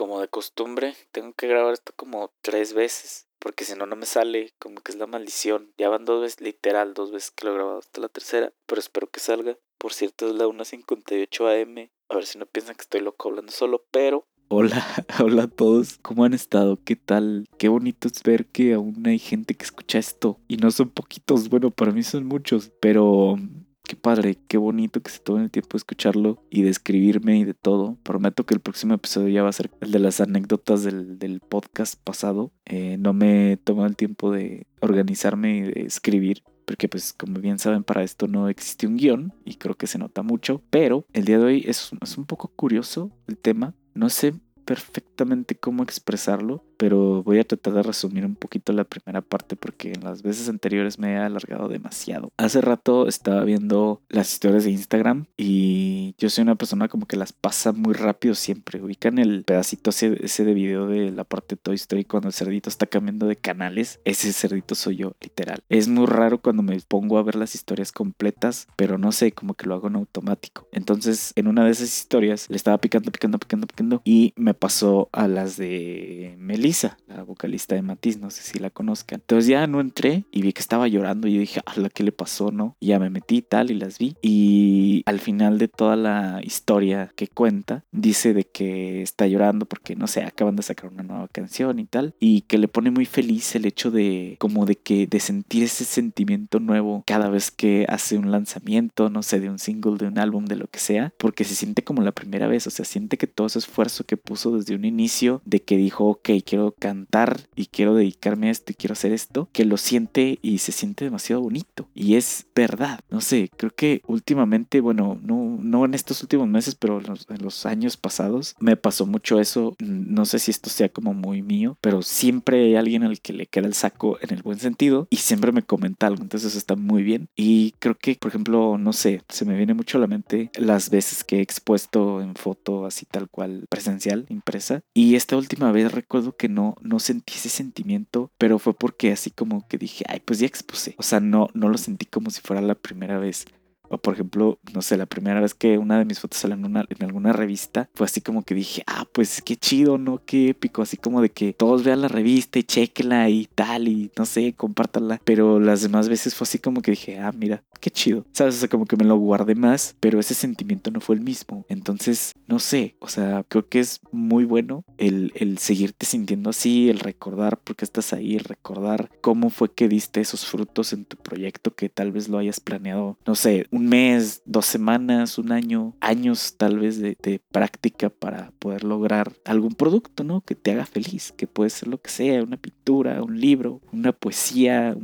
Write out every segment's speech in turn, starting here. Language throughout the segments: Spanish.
como de costumbre, tengo que grabar esto como tres veces. Porque si no, no me sale, como que es la maldición. Ya van dos veces, literal, dos veces que lo he grabado hasta la tercera. Pero espero que salga. Por cierto, es la 1.58 am. A ver si no piensan que estoy loco hablando solo, pero Hola, hola a todos, ¿cómo han estado? ¿Qué tal? Qué bonito es ver que aún hay gente que escucha esto. Y no son poquitos, bueno, para mí son muchos, pero qué padre, qué bonito que se tomen el tiempo de escucharlo y de escribirme y de todo. Prometo que el próximo episodio ya va a ser el de las anécdotas del, podcast pasado. Eh, no me he tomado el tiempo de organizarme y de escribir. Porque pues como bien saben para esto no existe un guion y creo que se nota mucho. Pero el día de hoy es, es un poco curioso el tema. No sé perfectamente cómo expresarlo, pero voy a tratar de resumir un poquito la primera parte porque en las veces anteriores me he alargado demasiado. Hace rato estaba viendo las historias de Instagram y yo soy una persona como que las pasa muy rápido siempre. Ubican el pedacito ese, de video de la parte de Toy Story cuando el cerdito está cambiando de canales. Ese cerdito soy yo, literal. Es muy raro cuando me pongo a ver las historias completas, pero no sé, como que lo hago en automático. Entonces, en una de esas historias le estaba picando, picando, picando, picando y me pasó a las de Melissa la vocalista de Matiz, no sé si la conozcan. Entonces ya no entré y vi que estaba llorando y yo dije, la ¿qué le pasó, no? Y ya me metí tal y las vi. Y al final de toda la historia que cuenta, dice de que está llorando porque, no sé, acaban de sacar una nueva canción y tal. Y que le pone muy feliz el hecho de, como de que, de sentir ese sentimiento nuevo cada vez que hace un lanzamiento, no sé, de un single, de un álbum, de lo que sea. Porque se siente como la primera vez, o sea, siente que todo ese esfuerzo que puso desde un inicio, de que dijo, ok, quiero cantar y quiero dedicarme a esto y quiero hacer esto, que lo siente y se siente demasiado bonito. Y es verdad, no sé, creo que últimamente, bueno, no, no en estos últimos meses, pero en los, años pasados me pasó mucho eso. No sé si esto sea como muy mío, pero siempre hay alguien al que le queda el saco en el buen sentido y siempre me comenta algo, entonces está muy bien. Y creo que, por ejemplo, no sé, se me viene mucho a la mente las veces que he expuesto en foto así tal cual presencial, impresa. Y esta última vez recuerdo que no, no sentí ese sentimiento, pero fue porque así como que dije, ay, pues ya expuse. O sea, no, no lo sentí como si fuera la primera vez. O por ejemplo, no sé, la primera vez que una de mis fotos salió en, una, en alguna revista, fue así como que dije, ah, pues qué chido, ¿no? Qué épico, así como de que todos vean la revista y chequenla y tal, y no sé, compártanla. Pero las demás veces fue así como que dije, ah, mira, qué chido. ¿Sabes? O sea, como que me lo guardé más, pero ese sentimiento no fue el mismo. Entonces, no sé, o sea, creo que es muy bueno el, el seguirte sintiendo así, el recordar por qué estás ahí, el recordar cómo fue que diste esos frutos en tu proyecto que tal vez lo hayas planeado, no sé, un mes, dos semanas, un año, años tal vez de, práctica para poder lograr algún producto, ¿no? Que te haga feliz, que puede ser lo que sea, una pintura, un libro, una poesía,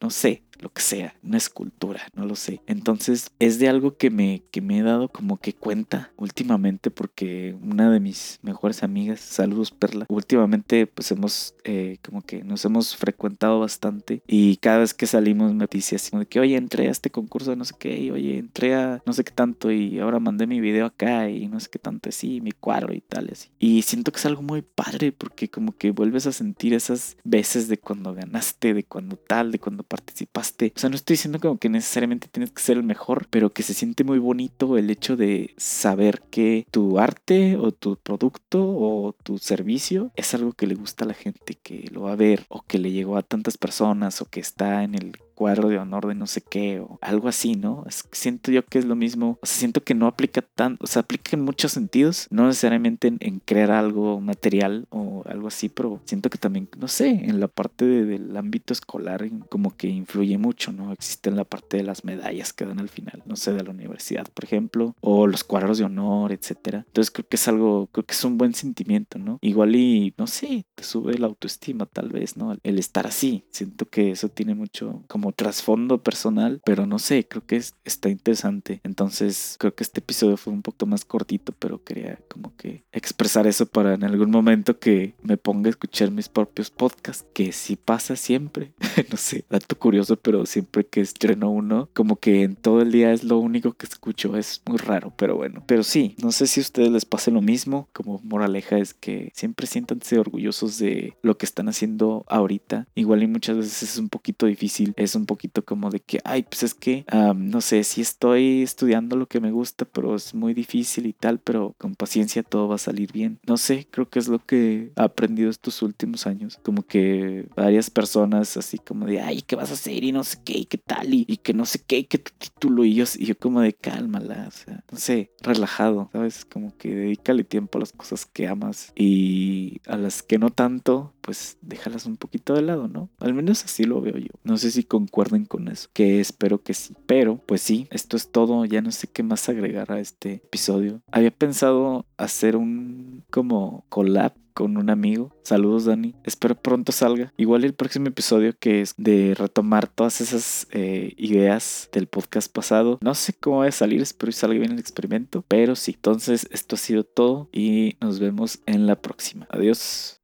no sé, lo que sea, una escultura, no lo sé. Entonces es de algo que me, que me he dado como que cuenta últimamente porque una de mis mejores amigas, saludos Perla, últimamente pues hemos eh, como que nos hemos frecuentado bastante y cada vez que salimos me dice así de que oye entré a este concurso de no sé qué y oye entré a no sé qué tanto y ahora mandé mi video acá y no sé qué tanto así, mi cuadro y tal así. Y siento que es algo muy padre porque como que vuelves a sentir esas veces de cuando ganaste, de cuando tal, de cuando participaste o sea, no estoy diciendo como que necesariamente tienes que ser el mejor, pero que se siente muy bonito el hecho de saber que tu arte o tu producto o tu servicio es algo que le gusta a la gente, que lo va a ver o que le llegó a tantas personas o que está en el cuadro de honor de no sé qué o algo así, ¿no? siento yo que es lo mismo, o sea, siento que no aplica tan, o sea, aplica en muchos sentidos, no necesariamente en, crear algo material o algo así, pero siento que también, no sé, en la parte del ámbito escolar como que influye mucho, ¿no? Existe en la parte de las medallas que dan al final, no sé, de la universidad, por ejemplo, o los cuadros de honor, etcétera. Entonces creo que es algo, creo que es un buen sentimiento, ¿no? Igual y, no sé, te sube la autoestima tal vez, ¿no? El estar así, siento que eso tiene mucho como trasfondo personal, pero no sé, creo que es, está interesante. Entonces, creo que este episodio fue un poco más cortito, pero quería como que expresar eso para en algún momento que me ponga a escuchar mis propios podcasts, que sí pasa siempre. no sé, dato curioso, pero siempre que estreno uno, como que en todo el día es lo único que escucho. Es muy raro, pero bueno. Pero sí, no sé si a ustedes les pase lo mismo. Como moraleja es que siempre siéntanse orgullosos de lo que están haciendo ahorita. Igual y muchas veces es un poquito difícil. Es un poquito como de que, ay, pues es que, no sé, si estoy estudiando lo que me gusta, pero es muy difícil y tal, pero con paciencia todo va a salir bien. No sé, creo que es lo que he aprendido estos últimos años. Como que varias personas así como de, ay, ¿qué vas a hacer? Y no sé qué, y qué tal, y, que no sé qué, y que tu título. Y yo, y yo como de, cálmala, o sea, no sé, relajado, ¿sabes? Como que dedícale tiempo a las cosas que amas y a las que no tanto, pues déjalas un poquito de lado, ¿no? Al menos así lo veo yo. No sé si concuerden con eso, que espero que sí. Pero, pues sí, esto es todo. Ya no sé qué más agregar a este episodio. Había pensado hacer un como collab con un amigo. Saludos Dani. Espero pronto salga. Igual el próximo episodio que es de retomar todas esas eh, ideas del podcast pasado. No sé cómo va a salir, espero que salga bien el experimento. Pero sí, entonces esto ha sido todo y nos vemos en la próxima. Adiós.